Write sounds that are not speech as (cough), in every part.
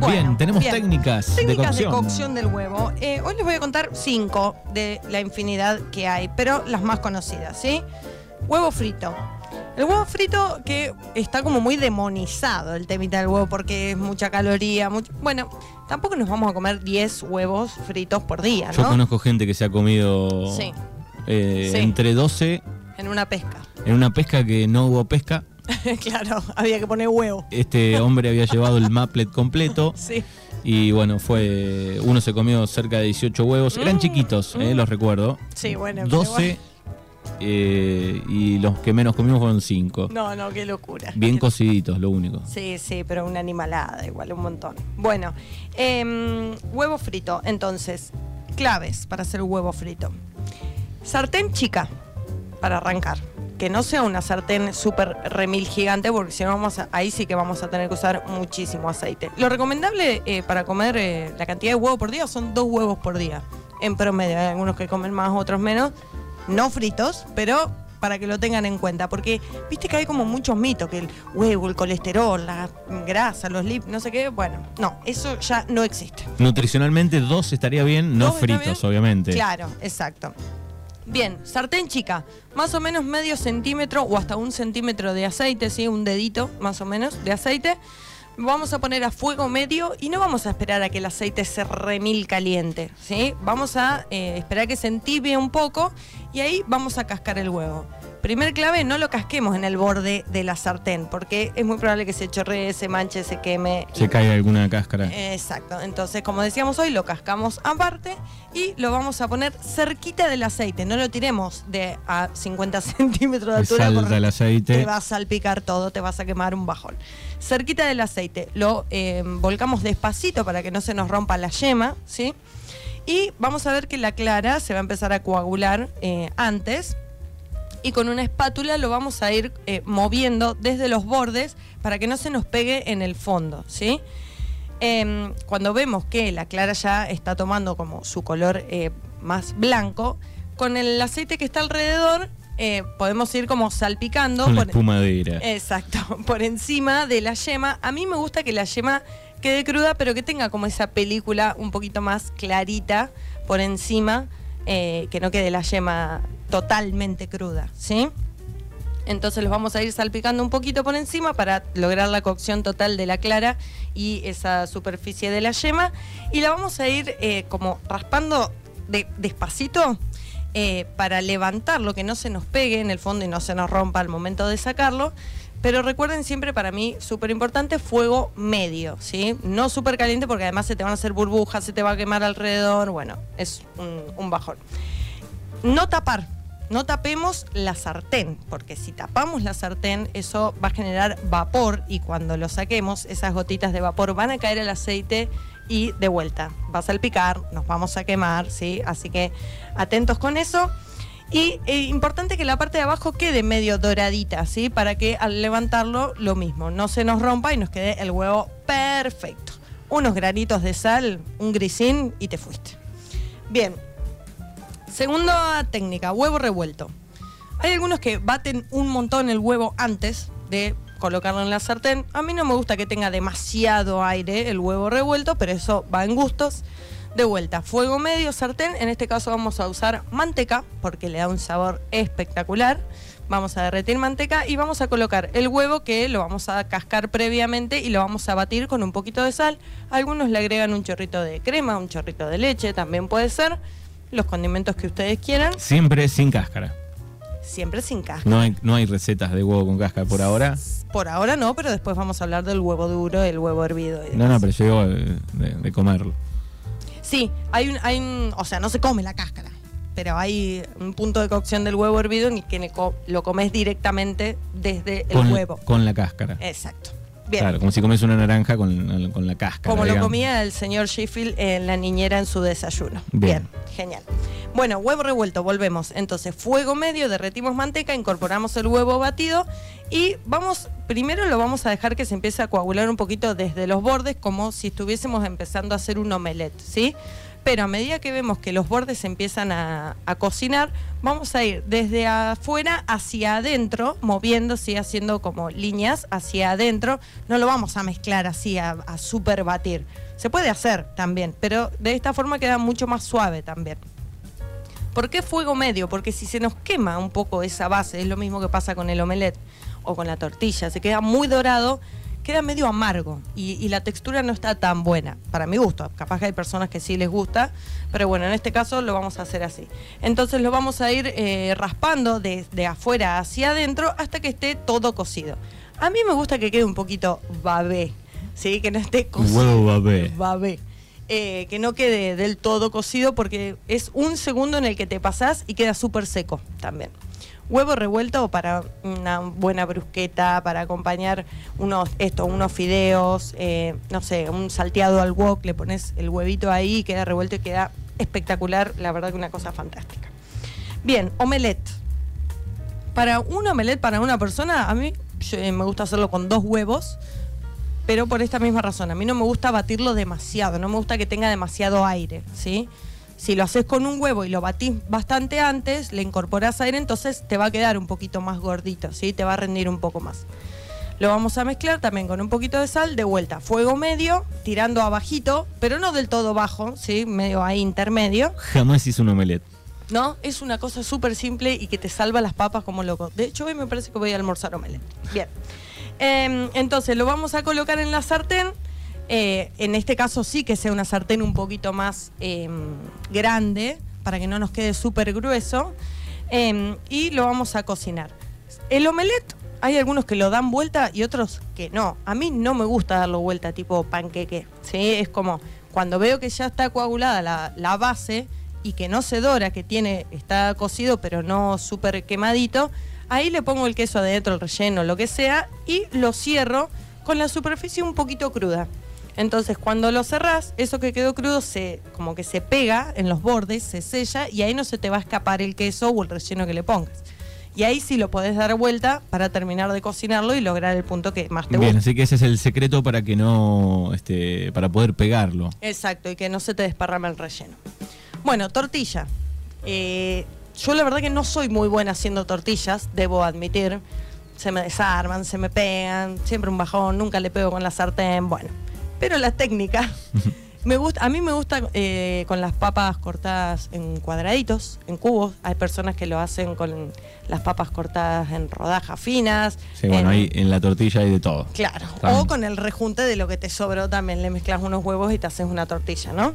Bueno, bien, tenemos bien. técnicas, Técnicas de de cocción. del huevo. Eh, hoy les voy a contar cinco de la infinidad que hay, pero las más conocidas, ¿sí? Huevo frito. El huevo frito que está como muy demonizado el temita del huevo porque es mucha caloría. mucho- Bueno, tampoco nos vamos a comer 10 huevos fritos por día, Yo ¿no? conozco gente que se ha comido Sí. eh, Sí. entre 12 En una pesca. en una pesca que no hubo pesca. (laughs) claro, había que poner huevo. Este hombre había llevado el maplet completo (laughs) Sí. y bueno, fue uno se comió cerca de 18 huevos. Eran Mm, chiquitos, eh, mm. los recuerdo. Sí, bueno. pero 12 eh, y los que menos comimos fueron 5. bueno. No, no, qué locura. Bien (laughs) cociditos, lo único. Sí, sí, pero una animalada, igual, un montón. Bueno, em, huevo frito, entonces, claves para hacer huevo frito. Sartén chica, para arrancar. Que no sea una sartén súper remil gigante, porque si no, vamos a- ahí sí que vamos a tener que usar muchísimo aceite. Lo recomendable eh, para comer eh, la cantidad de huevo por día son dos huevos por día, en promedio. Hay algunos que comen más, otros menos. No fritos, pero para que lo tengan en cuenta. Porque viste que hay como muchos mitos, que el huevo, el colesterol, la grasa, los lips, no sé qué. Bueno, no, eso ya no existe. Nutricionalmente, dos estaría bien, no ¿Dos está fritos, bien? obviamente. Claro, exacto. Bien, sartén chica, más o menos medio centímetro o hasta un centímetro de aceite, ¿sí? Un dedito más o menos de aceite. Vamos a poner a fuego medio y no vamos a esperar a que el aceite se remil caliente, ¿sí? Vamos a eh, esperar que se entibie un poco y ahí vamos a cascar el huevo. Primer clave, no lo casquemos en el borde de la sartén porque es muy probable que se chorree, se manche, se queme. Se cae alguna cáscara. Exacto. Entonces, como decíamos hoy, lo cascamos aparte y lo vamos a poner cerquita del aceite. No lo tiremos de a 50 (laughs) centímetros de altura. salta el aceite. Te va a salpicar todo, te vas a quemar un bajón. Cerquita del aceite. Lo eh, volcamos despacito para que no se nos rompa la yema, ¿sí? Y vamos a ver que la clara se va a empezar a coagular eh, antes y con una espátula lo vamos a ir eh, moviendo desde los bordes para que no se nos pegue en el fondo, ¿sí? Em, cuando vemos que la clara ya está tomando como su color eh, más blanco, con el aceite que está alrededor eh, podemos ir como salpicando. Con la por- espumadera. Exacto, (laughs) por encima de la yema. A mí me gusta que la yema quede cruda, pero que tenga como esa película un poquito más clarita por encima, eh, que no quede la yema totalmente cruda, ¿sí? Entonces los vamos a ir salpicando un poquito por encima para lograr la cocción total de la clara y esa superficie de la yema. Y la vamos a ir eh, como raspando de- despacito eh, para levantarlo, que no se nos pegue en el fondo y no se nos rompa al momento de sacarlo. Pero recuerden siempre, para mí, súper importante, fuego medio, ¿sí? No súper caliente porque además se te van a hacer burbujas, se te va a quemar alrededor, bueno, es un, bajón. No tapar, no tapemos la sartén, porque si tapamos la sartén, eso va a generar vapor y cuando lo saquemos, esas gotitas de vapor van a caer al aceite y de vuelta. Va a salpicar, nos vamos a quemar, ¿sí? Así que atentos con eso. Y eh, importante que la parte de abajo quede medio doradita, ¿sí? Para que al levantarlo, lo mismo, no se nos rompa y nos quede el huevo perfecto. Unos granitos de sal, un grisín y te fuiste. Bien, Segunda técnica, huevo revuelto. Hay algunos que baten un montón el huevo antes de colocarlo en la sartén. A mí no me gusta que tenga demasiado aire el huevo revuelto, pero eso va en gustos. De vuelta, fuego medio, sartén. En este caso vamos a usar manteca porque le da un sabor espectacular. Vamos a derretir manteca y vamos a colocar el huevo que lo vamos a cascar previamente y lo vamos a batir con un poquito de sal. Algunos le agregan un chorrito de crema, un chorrito de leche, también puede ser. Los condimentos que ustedes quieran, Siempre sin cáscara. siempre sin casca. No hay, no hay recetas de huevo con cáscara por ahora. Por ahora no, pero después vamos a hablar del huevo duro, el huevo hervido. y No, no, pero yo digo de comerlo. Sí, hay un, hay un, o sea, no se come la cáscara, pero hay un punto de cocción del huevo hervido en el que lo comes directamente desde el Con, huevo. con la cáscara. Exacto. Bien. Claro, como si comes una naranja con, con la cáscara. Como lo comía el señor Sheffield en la niñera en su desayuno. Bien. Bien, genial. Bueno, huevo revuelto, volvemos. Entonces, fuego medio, derretimos manteca, incorporamos el huevo batido y vamos, primero lo vamos a dejar que se empiece a coagular un poquito desde los bordes, como si estuviésemos empezando a hacer un omelette, ¿sí? Pero a medida que vemos que los bordes empiezan a, cocinar, vamos a ir desde afuera hacia adentro, moviéndose haciendo como líneas hacia adentro. No lo vamos a mezclar así, a, a super batir. Se puede hacer también, pero de esta forma queda mucho más suave también. ¿Por qué fuego medio? Porque si se nos quema un poco esa base, es lo mismo que pasa con el omelette o con la tortilla, se queda muy dorado, queda medio amargo y, y la textura no está tan buena, para mi gusto. Capaz que hay personas que sí les gusta, pero bueno, en este caso lo vamos a hacer así. Entonces lo vamos a ir eh, raspando desde afuera hacia adentro hasta que esté todo cocido. A mí me gusta que quede un poquito babé, ¿sí? Que no esté cocido. Huevo babé. Babé. Eh, que no quede del todo cocido porque es un segundo en el que te pasás y queda súper seco también. Huevo revuelto para una buena brusqueta, para acompañar unos, esto, unos fideos, eh, no sé, un salteado al wok, le pones el huevito ahí, queda revuelto y queda espectacular, la verdad que una cosa fantástica. Bien, omelette. Para un omelette para una persona, a mí eh, me gusta hacerlo con dos huevos, pero por esta misma razón. A mí no me gusta batirlo demasiado, no me gusta que tenga demasiado aire, ¿sí? Si lo haces con un huevo y lo batís bastante antes, le incorporás aire, entonces te va a quedar un poquito más gordito, ¿sí? Te va a rendir un poco más. Lo vamos a mezclar también con un poquito de sal, de vuelta, fuego medio, tirando abajito, pero no del todo bajo, ¿sí? Medio ahí intermedio. Jamás hice un omelette. ¿No? Es una cosa súper simple y que te salva las papas como loco. De hecho, hoy me parece que voy a almorzar omelette. Bien. Eh, entonces, lo vamos a colocar en la sartén. Eh, en este caso sí que sea una sartén un poquito más eh, grande, para que no nos quede súper grueso. Eh, y lo vamos a cocinar. El omelette, hay algunos que lo dan vuelta y otros que no. A mí no me gusta darlo vuelta tipo panqueque. ¿sí? Es como cuando veo que ya está coagulada la, la base y que no se dora, que tiene, está cocido pero no súper quemadito, ahí le pongo el queso adentro, el relleno, lo que sea, y lo cierro con la superficie un poquito cruda. Entonces cuando lo cerrás, eso que quedó crudo se, como que se pega en los bordes, se sella y ahí no se te va a escapar el queso o el relleno que le pongas. Y ahí sí lo podés dar vuelta para terminar de cocinarlo y lograr el punto que más te Bien, gusta. así que ese es el secreto para que no, este, para poder pegarlo. Exacto, y que no se te desparrame el relleno. Bueno, tortilla. Eh, yo la verdad que no soy muy buena haciendo tortillas, debo admitir. Se me desarman, se me pegan, siempre un bajón, nunca le pego con la sartén, bueno. Pero la técnica, me gusta, a mí me gusta eh, con las papas cortadas en cuadraditos, en cubos. Hay personas que lo hacen con las papas cortadas en rodajas finas. Sí, bueno, en- ahí en la tortilla hay de todo. Claro, o con el rejunte de lo que te sobró también le mezclas unos huevos y te haces una tortilla, ¿no?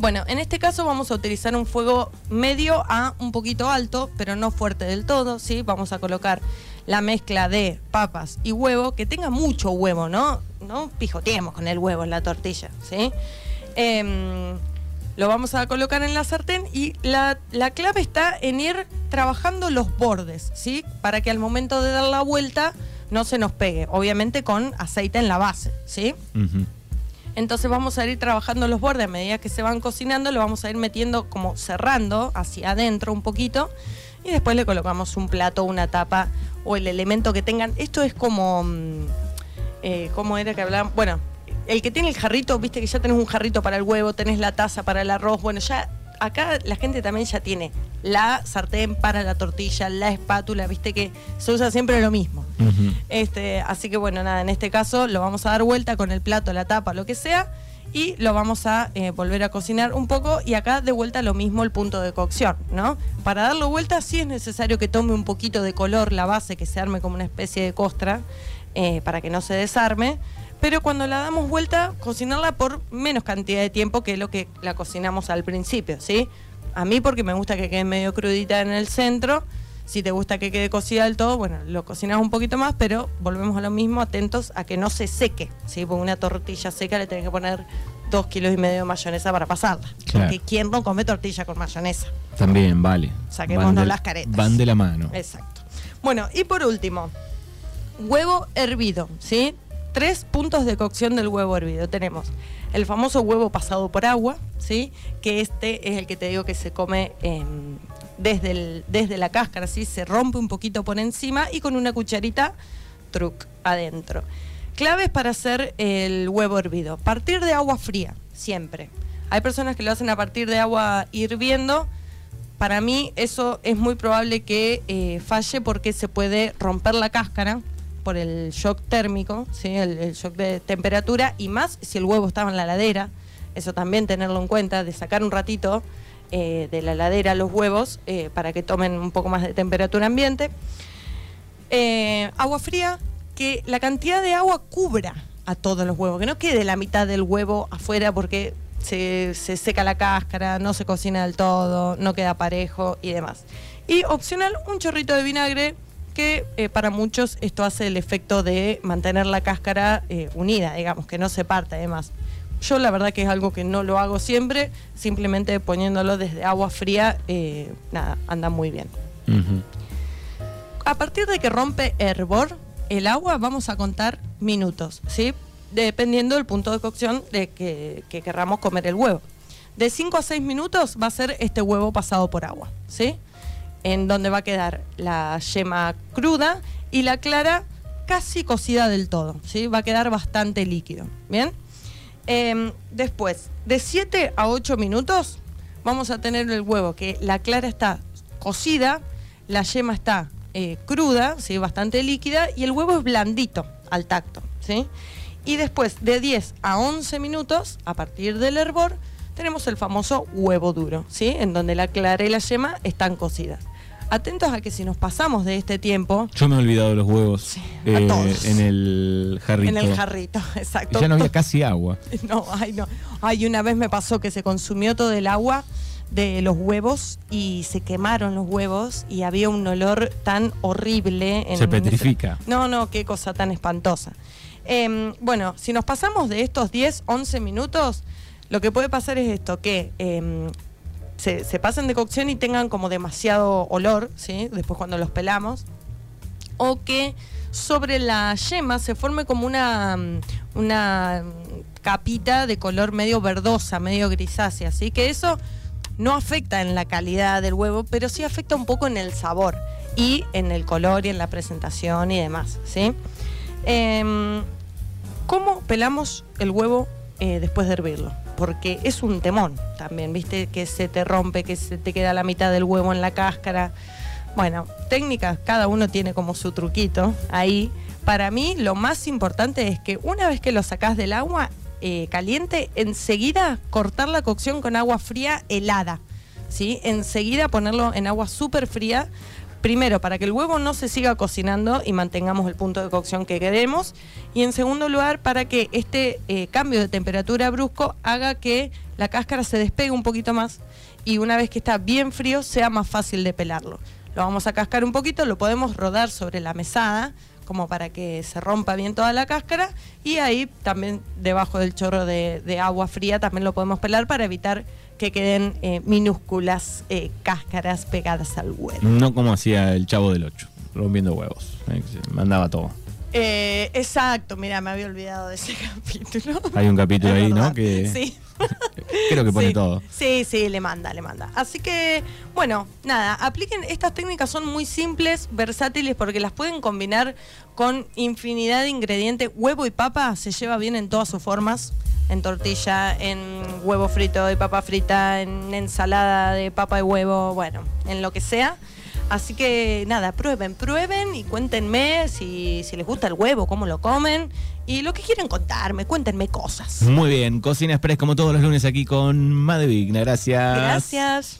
Bueno, en este caso vamos a utilizar un fuego medio a un poquito alto, pero no fuerte del todo, ¿sí? Vamos a colocar la mezcla de papas y huevo, que tenga mucho huevo, ¿no? No pijoteemos con el huevo en la tortilla, ¿sí? Em, lo vamos a colocar en la sartén y la, la clave está en ir trabajando los bordes, ¿sí? Para que al momento de dar la vuelta no se nos pegue, obviamente con aceite en la base, ¿sí? Entonces vamos a ir trabajando los bordes a medida que se van cocinando, lo vamos a ir metiendo como cerrando hacia adentro un poquito y después le colocamos un plato, una tapa o el elemento que tengan. Esto es como, mm, eh, ¿cómo era que hablaban? Bueno, el que tiene el jarrito, viste que ya tenés un jarrito para el huevo, tenés la taza para el arroz, bueno, ya acá la gente también ya tiene la sartén para la tortilla, la espátula, viste que se usa siempre lo mismo. Este, así que bueno, nada, en este caso lo vamos a dar vuelta con el plato, la tapa, lo que sea, y lo vamos a eh, volver a cocinar un poco y acá de vuelta lo mismo el punto de cocción, ¿no? Para darlo vuelta sí es necesario que tome un poquito de color la base, que se arme como una especie de costra, eh, para que no se desarme. Pero cuando la damos vuelta, cocinarla por menos cantidad de tiempo que lo que la cocinamos al principio, ¿sí? A mí porque me gusta que quede medio crudita en el centro. Si te gusta que quede cocida del todo, bueno, lo cocinas un poquito más, pero volvemos a lo mismo, atentos a que no se seque, ¿sí? Porque una tortilla seca le tenés que poner dos kilos y medio de mayonesa para pasarla. Claro. Porque ¿quién no come tortilla con mayonesa? También, vale. Saquémonos las caretas. Van de la mano. Exacto. Bueno, y por último, huevo hervido, ¿sí? Tres puntos de cocción del huevo hervido. Tenemos el famoso huevo pasado por agua, ¿sí? que este es el que te digo que se come em, desde, desde la cáscara, ¿sí? se rompe un poquito por encima y con una cucharita truc adentro. Claves para hacer el huevo hervido. Partir de agua fría, siempre. Hay personas que lo hacen a partir de agua hirviendo. Para mí eso es muy probable que eh, falle porque se puede romper la cáscara por el shock térmico, ¿sí? el, shock de temperatura, y más si el huevo estaba en la ladera. Eso también tenerlo en cuenta, de sacar un ratito eh, de la ladera los huevos eh, para que tomen un poco más de temperatura ambiente. agua fría, que la cantidad de agua cubra a todos los huevos, que no quede la mitad del huevo afuera porque se, seca la cáscara, no se cocina del todo, no queda parejo y demás. Y opcional, un chorrito de vinagre que eh, para muchos esto hace el efecto de mantener la cáscara eh, unida, digamos, que no se parte además. Yo la verdad que es algo que no lo hago siempre, simplemente poniéndolo desde agua fría, eh, nada, anda muy bien. A partir de que rompe hervor, el agua vamos a contar minutos, ¿sí? dependiendo del punto de cocción de que, querramos comer el huevo. De 5 a 6 minutos va a ser este huevo pasado por agua, ¿sí? En donde va a quedar la yema cruda y la clara casi cocida del todo, ¿sí? Va a quedar bastante líquido, ¿bien? Em, después, de 7 a 8 minutos vamos a tener el huevo que la clara está cocida, la yema está eh, cruda, ¿sí? bastante líquida, y el huevo es blandito al tacto, ¿sí? Y después de 10 a 11 minutos, a partir del hervor, tenemos el famoso huevo duro, ¿sí? En donde la clara y la yema están cocidas. Atentos a que si nos pasamos de este tiempo. Yo me he olvidado de los huevos eh, en el jarrito. En el jarrito, (laughs) exacto. ya no había casi agua. (laughs) No, ay, no. Ay, una vez me pasó que se consumió todo el agua de los huevos y se quemaron los huevos y había un olor tan horrible. En se petrifica. No, no, qué cosa tan espantosa. Em, bueno, si nos pasamos de estos 10, 11 minutos, lo que puede pasar es esto, que em, se, pasen de cocción y tengan como demasiado olor, ¿sí? Después cuando los pelamos. O que sobre la yema se forme como una, una capita de color medio verdosa, medio grisácea, así que eso no afecta en la calidad del huevo, pero sí afecta un poco en el sabor y en el color y en la presentación y demás, ¿sí? Em, ¿Cómo pelamos el huevo eh, después de hervirlo? Porque es un temón también, ¿viste? Que se te rompe, que se te queda la mitad del huevo en la cáscara. Bueno, técnicas, cada uno tiene como su truquito ahí. Para mí lo más importante es que una vez que lo sacás del agua eh, caliente, enseguida cortar la cocción con agua fría helada. ¿sí? Enseguida ponerlo en agua súper fría Primero, para que el huevo no se siga cocinando y mantengamos el punto de cocción que queremos. Y en segundo lugar, para que este eh, cambio de temperatura brusco haga que la cáscara se despegue un poquito más y una vez que está bien frío sea más fácil de pelarlo. Lo vamos a cascar un poquito, lo podemos rodar sobre la mesada como para que se rompa bien toda la cáscara y ahí también debajo del chorro de, agua fría también lo podemos pelar para evitar que queden eh, minúsculas eh, cáscaras pegadas al huevo. No como hacía el chavo del 8, rompiendo huevos. Eh, mandaba todo. Exacto, mira, me había olvidado de ese (laughs) capítulo. Hay un capítulo ahí, ¿no? Que sí. (laughs) creo que pone todo. Sí, sí, le manda, le manda. Así que, bueno, nada, apliquen, estas técnicas son muy simples, versátiles, porque las pueden combinar con infinidad de ingredientes. Huevo y papa se lleva bien en todas sus formas en tortilla, en huevo frito y papa frita, en ensalada de papa y huevo, bueno, en lo que sea. Así que nada, prueben, prueben y cuéntenme si, si les gusta el huevo, cómo lo comen y lo que quieren contarme, cuéntenme cosas. Muy bien, Cocina Express como todos los lunes aquí con Madre Vigna, gracias. Gracias.